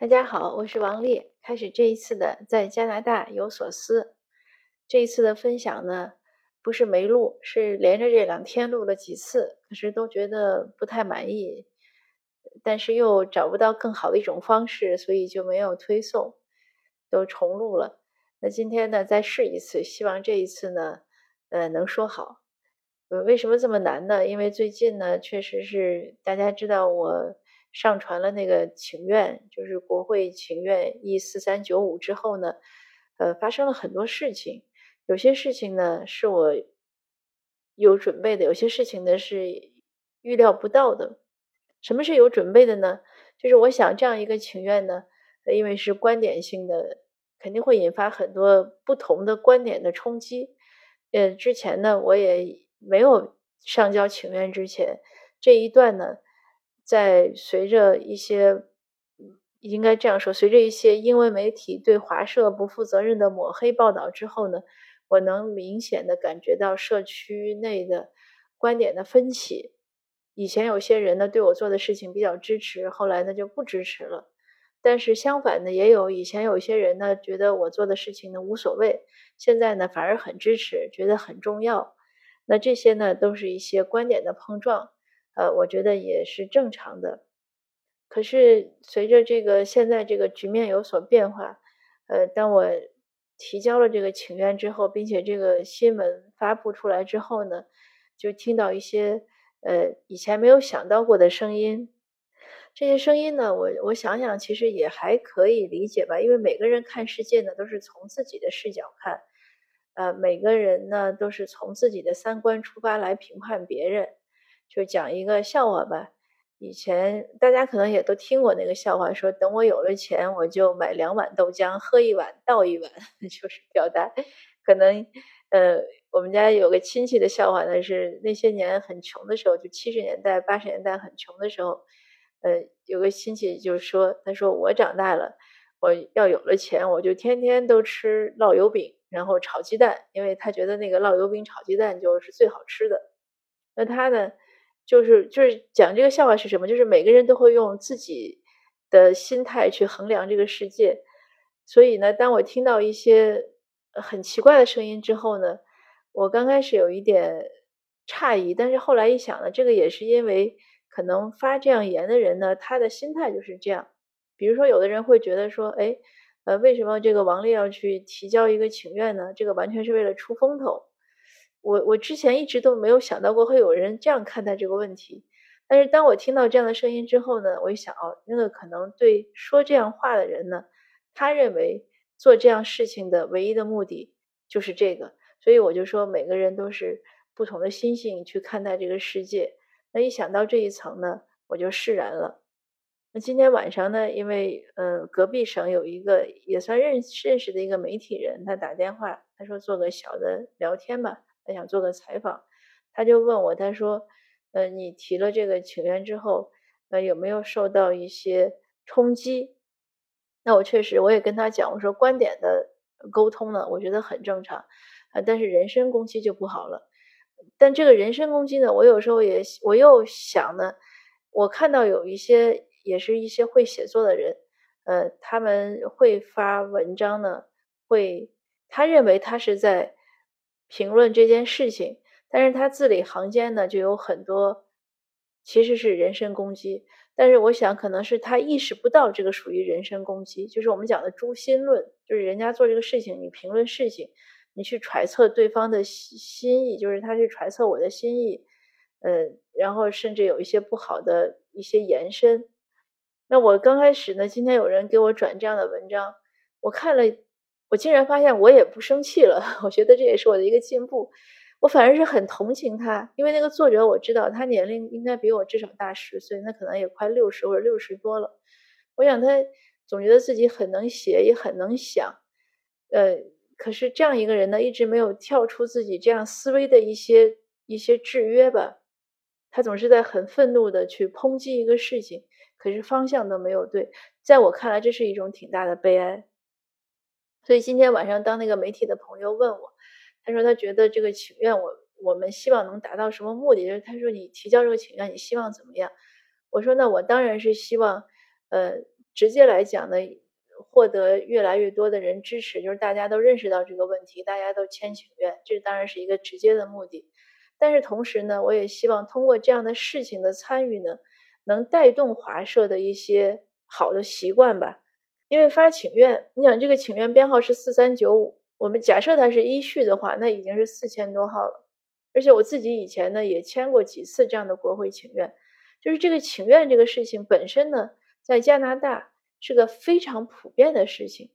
大家好，我是王丽。开始这一次的在加拿大有所思。这一次的分享呢，不是没录，是连着这两天录了几次，可是都觉得不太满意，但是又找不到更好的一种方式，所以就没有推送，都重录了。那今天呢，再试一次，希望这一次呢，呃，能说好。呃，为什么这么难呢？因为最近呢，确实是大家知道我。上传了那个请愿，就是国会请愿 E 四三九五之后呢，呃，发生了很多事情。有些事情呢是我有准备的，有些事情呢是预料不到的。什么是有准备的呢？就是我想这样一个请愿呢，因为是观点性的，肯定会引发很多不同的观点的冲击。呃，之前呢，我也没有上交请愿之前这一段呢。在随着一些，应该这样说，随着一些英文媒体对华社不负责任的抹黑报道之后呢，我能明显的感觉到社区内的观点的分歧。以前有些人呢对我做的事情比较支持，后来呢就不支持了。但是相反呢，也有以前有些人呢觉得我做的事情呢无所谓，现在呢反而很支持，觉得很重要。那这些呢都是一些观点的碰撞。呃，我觉得也是正常的。可是随着这个现在这个局面有所变化，呃，当我提交了这个请愿之后，并且这个新闻发布出来之后呢，就听到一些呃以前没有想到过的声音。这些声音呢，我我想想，其实也还可以理解吧，因为每个人看世界呢都是从自己的视角看，呃，每个人呢都是从自己的三观出发来评判别人。就讲一个笑话吧。以前大家可能也都听过那个笑话，说等我有了钱，我就买两碗豆浆，喝一碗倒一碗，就是表达。可能呃，我们家有个亲戚的笑话呢，是那些年很穷的时候，就七十年代、八十年代很穷的时候，呃，有个亲戚就说，他说我长大了，我要有了钱，我就天天都吃烙油饼，然后炒鸡蛋，因为他觉得那个烙油饼炒鸡蛋就是最好吃的。那他呢？就是就是讲这个笑话是什么？就是每个人都会用自己的心态去衡量这个世界，所以呢，当我听到一些很奇怪的声音之后呢，我刚开始有一点诧异，但是后来一想呢，这个也是因为可能发这样言的人呢，他的心态就是这样。比如说，有的人会觉得说，哎，呃，为什么这个王丽要去提交一个请愿呢？这个完全是为了出风头。我我之前一直都没有想到过会有人这样看待这个问题，但是当我听到这样的声音之后呢，我一想哦，那个可能对说这样话的人呢，他认为做这样事情的唯一的目的就是这个，所以我就说每个人都是不同的心性去看待这个世界。那一想到这一层呢，我就释然了。那今天晚上呢，因为呃隔壁省有一个也算认认识的一个媒体人，他打电话，他说做个小的聊天吧。他想做个采访，他就问我，他说：“呃，你提了这个请愿之后，呃，有没有受到一些冲击？”那我确实，我也跟他讲，我说观点的沟通呢，我觉得很正常，啊，但是人身攻击就不好了。但这个人身攻击呢，我有时候也我又想呢，我看到有一些也是一些会写作的人，呃，他们会发文章呢，会他认为他是在。评论这件事情，但是他字里行间呢就有很多，其实是人身攻击。但是我想，可能是他意识不到这个属于人身攻击，就是我们讲的诛心论，就是人家做这个事情，你评论事情，你去揣测对方的心意，就是他去揣测我的心意，呃，然后甚至有一些不好的一些延伸。那我刚开始呢，今天有人给我转这样的文章，我看了。我竟然发现我也不生气了，我觉得这也是我的一个进步。我反而是很同情他，因为那个作者我知道他年龄应该比我至少大十岁，那可能也快六十或者六十多了。我想他总觉得自己很能写，也很能想，呃，可是这样一个人呢，一直没有跳出自己这样思维的一些一些制约吧。他总是在很愤怒的去抨击一个事情，可是方向都没有对。在我看来，这是一种挺大的悲哀。所以今天晚上，当那个媒体的朋友问我，他说他觉得这个请愿，我我们希望能达到什么目的？就是他说你提交这个请愿，你希望怎么样？我说那我当然是希望，呃，直接来讲呢，获得越来越多的人支持，就是大家都认识到这个问题，大家都签请愿，这当然是一个直接的目的。但是同时呢，我也希望通过这样的事情的参与呢，能带动华社的一些好的习惯吧。因为发请愿，你想这个请愿编号是四三九五，我们假设它是一序的话，那已经是四千多号了。而且我自己以前呢也签过几次这样的国会请愿，就是这个请愿这个事情本身呢，在加拿大是个非常普遍的事情。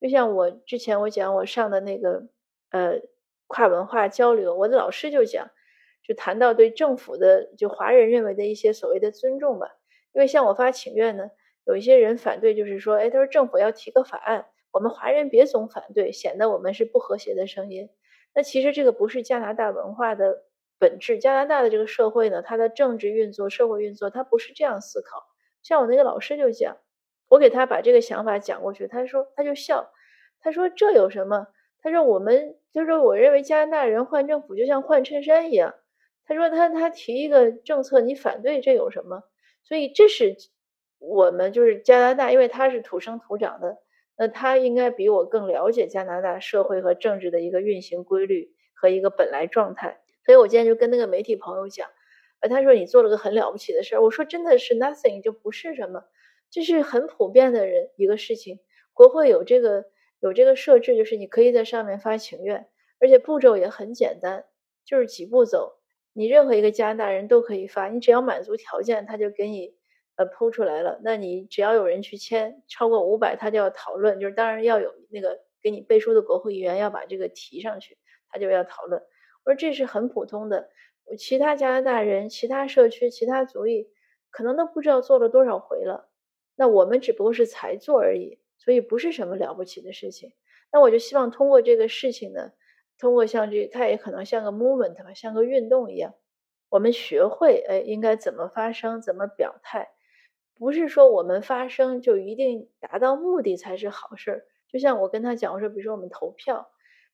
就像我之前我讲我上的那个呃跨文化交流，我的老师就讲。就谈到对政府的，就华人认为的一些所谓的尊重吧。因为像我发请愿呢，有一些人反对，就是说，哎，他说政府要提个法案，我们华人别总反对，显得我们是不和谐的声音。那其实这个不是加拿大文化的本质。加拿大的这个社会呢，它的政治运作、社会运作，它不是这样思考。像我那个老师就讲，我给他把这个想法讲过去，他说他就笑，他说这有什么？他说我们就说我认为加拿大人换政府就像换衬衫一样。他说他他提一个政策，你反对这有什么？所以这是我们就是加拿大，因为他是土生土长的，那他应该比我更了解加拿大社会和政治的一个运行规律和一个本来状态。所以我今天就跟那个媒体朋友讲，呃，他说你做了个很了不起的事儿，我说真的是 nothing 就不是什么，这是很普遍的人一个事情。国会有这个有这个设置，就是你可以在上面发请愿，而且步骤也很简单，就是几步走。你任何一个加拿大人都可以发，你只要满足条件，他就给你呃抛出来了。那你只要有人去签，超过五百，他就要讨论，就是当然要有那个给你背书的国会议员要把这个提上去，他就要讨论。我说这是很普通的，其他加拿大人、其他社区、其他族裔可能都不知道做了多少回了。那我们只不过是才做而已，所以不是什么了不起的事情。那我就希望通过这个事情呢。通过像这，它也可能像个 movement 吧，像个运动一样。我们学会，哎，应该怎么发声，怎么表态，不是说我们发声就一定达到目的才是好事儿。就像我跟他讲，我说，比如说我们投票，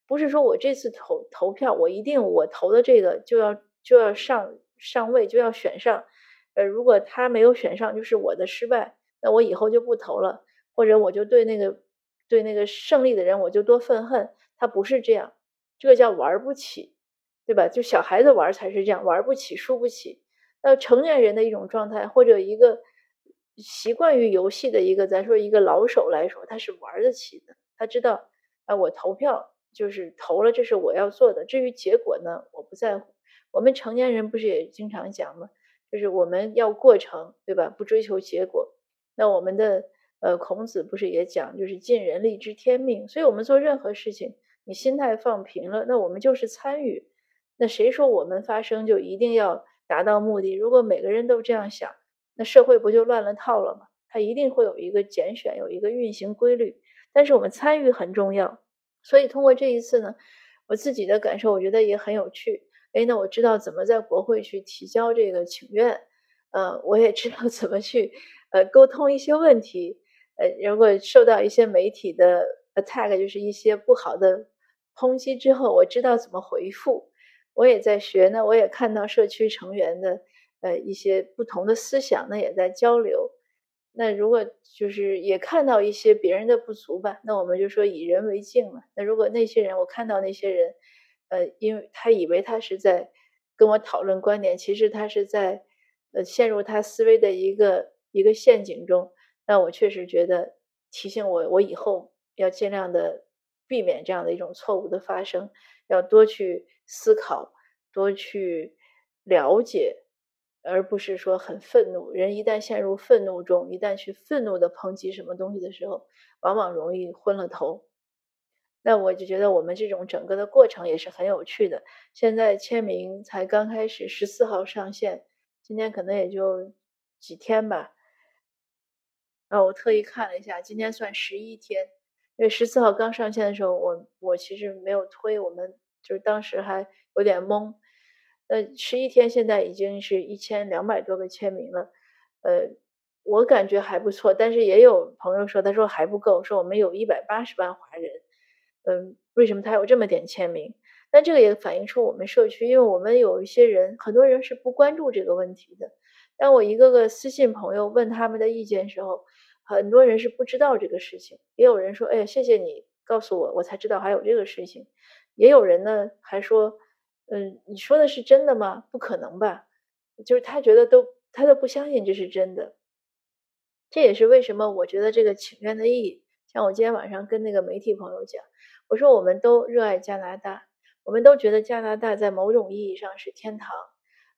不是说我这次投投票，我一定我投的这个就要就要上上位，就要选上。呃，如果他没有选上，就是我的失败，那我以后就不投了，或者我就对那个对那个胜利的人我就多愤恨。他不是这样。这个叫玩不起，对吧？就小孩子玩才是这样，玩不起，输不起。那成年人的一种状态，或者一个习惯于游戏的一个，咱说一个老手来说，他是玩得起的。他知道，啊，我投票就是投了，这是我要做的。至于结果呢，我不在乎。我们成年人不是也经常讲吗？就是我们要过程，对吧？不追求结果。那我们的呃，孔子不是也讲，就是尽人力知天命。所以我们做任何事情。你心态放平了，那我们就是参与。那谁说我们发声就一定要达到目的？如果每个人都这样想，那社会不就乱了套了吗？它一定会有一个拣选，有一个运行规律。但是我们参与很重要。所以通过这一次呢，我自己的感受，我觉得也很有趣。哎，那我知道怎么在国会去提交这个请愿，呃，我也知道怎么去呃沟通一些问题。呃，如果受到一些媒体的。attack 就是一些不好的抨击之后，我知道怎么回复。我也在学呢，我也看到社区成员的呃一些不同的思想，那也在交流。那如果就是也看到一些别人的不足吧，那我们就说以人为镜嘛。那如果那些人我看到那些人，呃，因为他以为他是在跟我讨论观点，其实他是在呃陷入他思维的一个一个陷阱中。那我确实觉得提醒我，我以后。要尽量的避免这样的一种错误的发生，要多去思考，多去了解，而不是说很愤怒。人一旦陷入愤怒中，一旦去愤怒的抨击什么东西的时候，往往容易昏了头。那我就觉得我们这种整个的过程也是很有趣的。现在签名才刚开始，十四号上线，今天可能也就几天吧。啊，我特意看了一下，今天算十一天。因为十四号刚上线的时候，我我其实没有推，我们就是当时还有点懵。呃，十一天现在已经是一千两百多个签名了，呃，我感觉还不错。但是也有朋友说，他说还不够，说我们有一百八十万华人，嗯，为什么他有这么点签名？但这个也反映出我们社区，因为我们有一些人，很多人是不关注这个问题的。当我一个个私信朋友问他们的意见时候，很多人是不知道这个事情，也有人说，哎呀，谢谢你告诉我，我才知道还有这个事情。也有人呢还说，嗯，你说的是真的吗？不可能吧？就是他觉得都他都不相信这是真的。这也是为什么我觉得这个请愿的意义。像我今天晚上跟那个媒体朋友讲，我说我们都热爱加拿大，我们都觉得加拿大在某种意义上是天堂，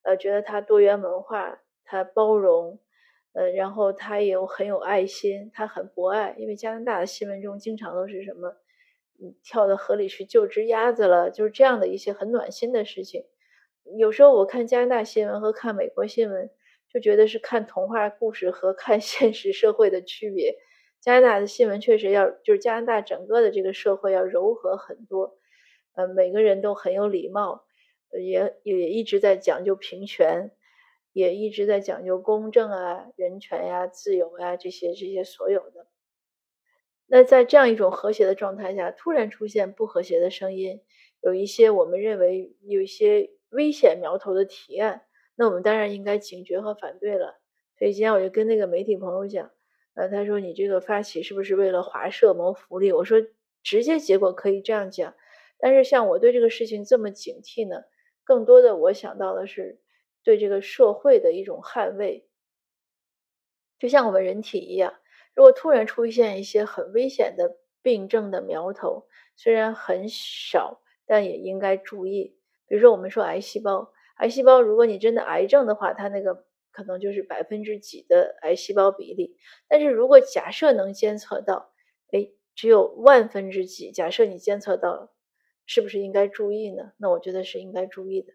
呃，觉得它多元文化，它包容。呃，然后他也有很有爱心，他很博爱，因为加拿大的新闻中经常都是什么，跳到河里去救只鸭子了，就是这样的一些很暖心的事情。有时候我看加拿大新闻和看美国新闻，就觉得是看童话故事和看 现实社会的区别。加拿大的新闻确实要，就是加拿大整个的这个社会要柔和很多，呃，每个人都很有礼貌，也也一直在讲究平权。也一直在讲究公正啊、人权呀、自由呀这些这些所有的。那在这样一种和谐的状态下，突然出现不和谐的声音，有一些我们认为有一些危险苗头的提案，那我们当然应该警觉和反对了。所以今天我就跟那个媒体朋友讲，呃，他说你这个发起是不是为了华社谋福利？我说直接结果可以这样讲，但是像我对这个事情这么警惕呢，更多的我想到的是。对这个社会的一种捍卫，就像我们人体一样，如果突然出现一些很危险的病症的苗头，虽然很少，但也应该注意。比如说，我们说癌细胞，癌细胞，如果你真的癌症的话，它那个可能就是百分之几的癌细胞比例。但是如果假设能监测到，哎，只有万分之几，假设你监测到了，是不是应该注意呢？那我觉得是应该注意的。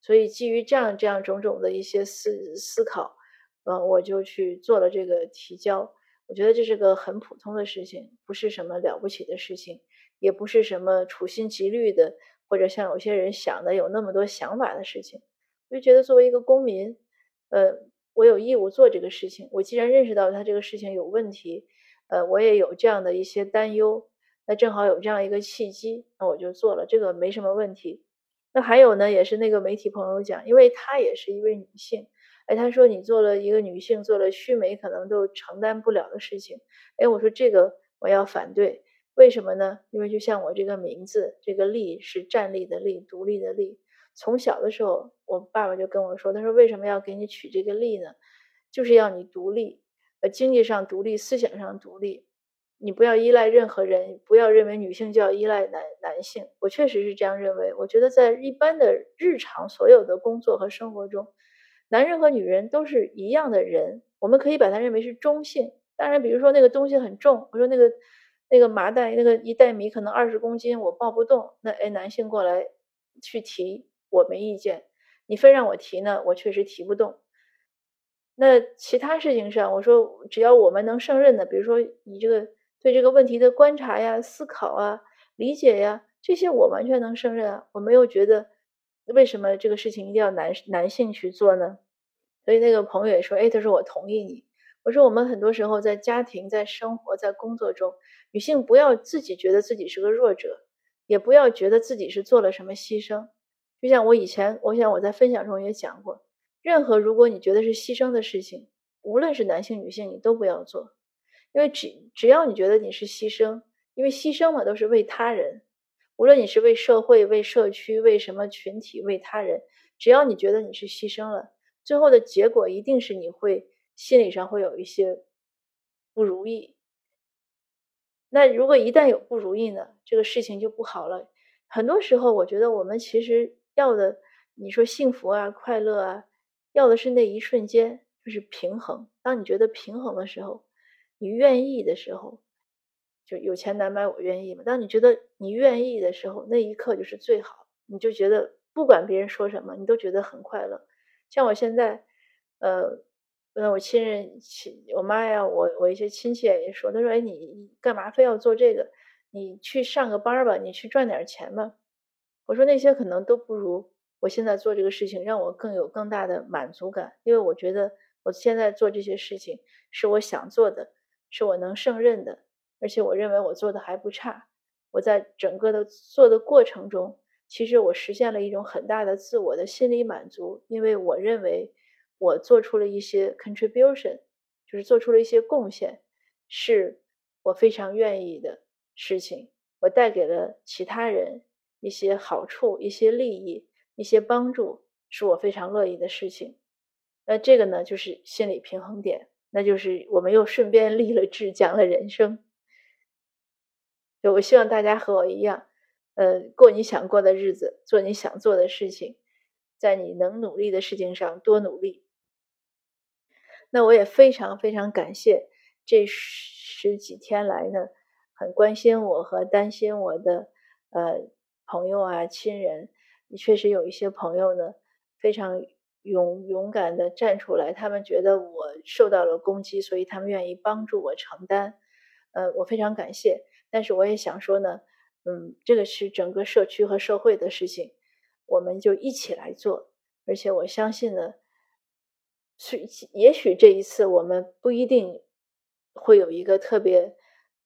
所以基于这样这样种种的一些思思考，嗯，我就去做了这个提交。我觉得这是个很普通的事情，不是什么了不起的事情，也不是什么处心积虑的，或者像有些人想的有那么多想法的事情。我就觉得作为一个公民，呃，我有义务做这个事情。我既然认识到他这个事情有问题，呃，我也有这样的一些担忧，那正好有这样一个契机，那我就做了，这个没什么问题。那还有呢，也是那个媒体朋友讲，因为她也是一位女性，哎，她说你做了一个女性做了须眉可能都承担不了的事情，哎，我说这个我要反对，为什么呢？因为就像我这个名字，这个立是站立的立，独立的立。从小的时候，我爸爸就跟我说，他说为什么要给你取这个立呢？就是要你独立，呃，经济上独立，思想上独立。你不要依赖任何人，不要认为女性就要依赖男男性。我确实是这样认为。我觉得在一般的日常所有的工作和生活中，男人和女人都是一样的人。我们可以把它认为是中性。当然，比如说那个东西很重，我说那个那个麻袋，那个一袋米可能二十公斤，我抱不动。那哎，男性过来去提，我没意见。你非让我提呢，我确实提不动。那其他事情上，我说只要我们能胜任的，比如说你这个。对这个问题的观察呀、思考啊、理解呀，这些我完全能胜任啊。我没有觉得为什么这个事情一定要男男性去做呢？所以那个朋友也说：“哎，他说我同意你。”我说：“我们很多时候在家庭、在生活、在工作中，女性不要自己觉得自己是个弱者，也不要觉得自己是做了什么牺牲。就像我以前，我想我在分享中也讲过，任何如果你觉得是牺牲的事情，无论是男性、女性，你都不要做。”因为只只要你觉得你是牺牲，因为牺牲嘛都是为他人，无论你是为社会、为社区、为什么群体、为他人，只要你觉得你是牺牲了，最后的结果一定是你会心理上会有一些不如意。那如果一旦有不如意呢，这个事情就不好了。很多时候，我觉得我们其实要的，你说幸福啊、快乐啊，要的是那一瞬间，就是平衡。当你觉得平衡的时候。你愿意的时候，就有钱难买我愿意嘛。当你觉得你愿意的时候，那一刻就是最好。你就觉得不管别人说什么，你都觉得很快乐。像我现在，呃，那我亲人亲我妈呀，我我一些亲戚也说，他说：“哎，你干嘛非要做这个？你去上个班吧，你去赚点钱吧。”我说那些可能都不如我现在做这个事情让我更有更大的满足感，因为我觉得我现在做这些事情是我想做的。是我能胜任的，而且我认为我做的还不差。我在整个的做的过程中，其实我实现了一种很大的自我的心理满足，因为我认为我做出了一些 contribution，就是做出了一些贡献。是我非常愿意的事情，我带给了其他人一些好处、一些利益、一些帮助，是我非常乐意的事情。那这个呢，就是心理平衡点，那就是我们又顺便立了志，讲了人生。就我希望大家和我一样，呃，过你想过的日子，做你想做的事情，在你能努力的事情上多努力。那我也非常非常感谢这十几天来呢，很关心我和担心我的呃朋友啊亲人。确实有一些朋友呢，非常勇勇敢的站出来，他们觉得我受到了攻击，所以他们愿意帮助我承担。呃，我非常感谢。但是我也想说呢，嗯，这个是整个社区和社会的事情，我们就一起来做。而且我相信呢，是也许这一次我们不一定会有一个特别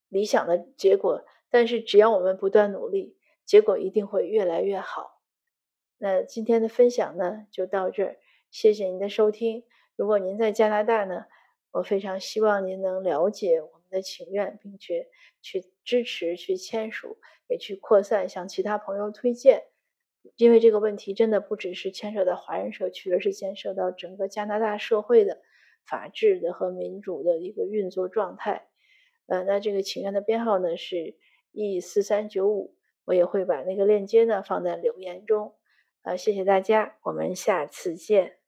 理想的结果，但是只要我们不断努力，结果一定会越来越好。那今天的分享呢，就到这儿，谢谢您的收听。如果您在加拿大呢，我非常希望您能了解我们的请愿，并且去支持、去签署，也去扩散，向其他朋友推荐。因为这个问题真的不只是牵涉到华人社区，而是牵涉到整个加拿大社会的法治的和民主的一个运作状态。呃，那这个请愿的编号呢是 E 四三九五，我也会把那个链接呢放在留言中。呃，谢谢大家，我们下次见。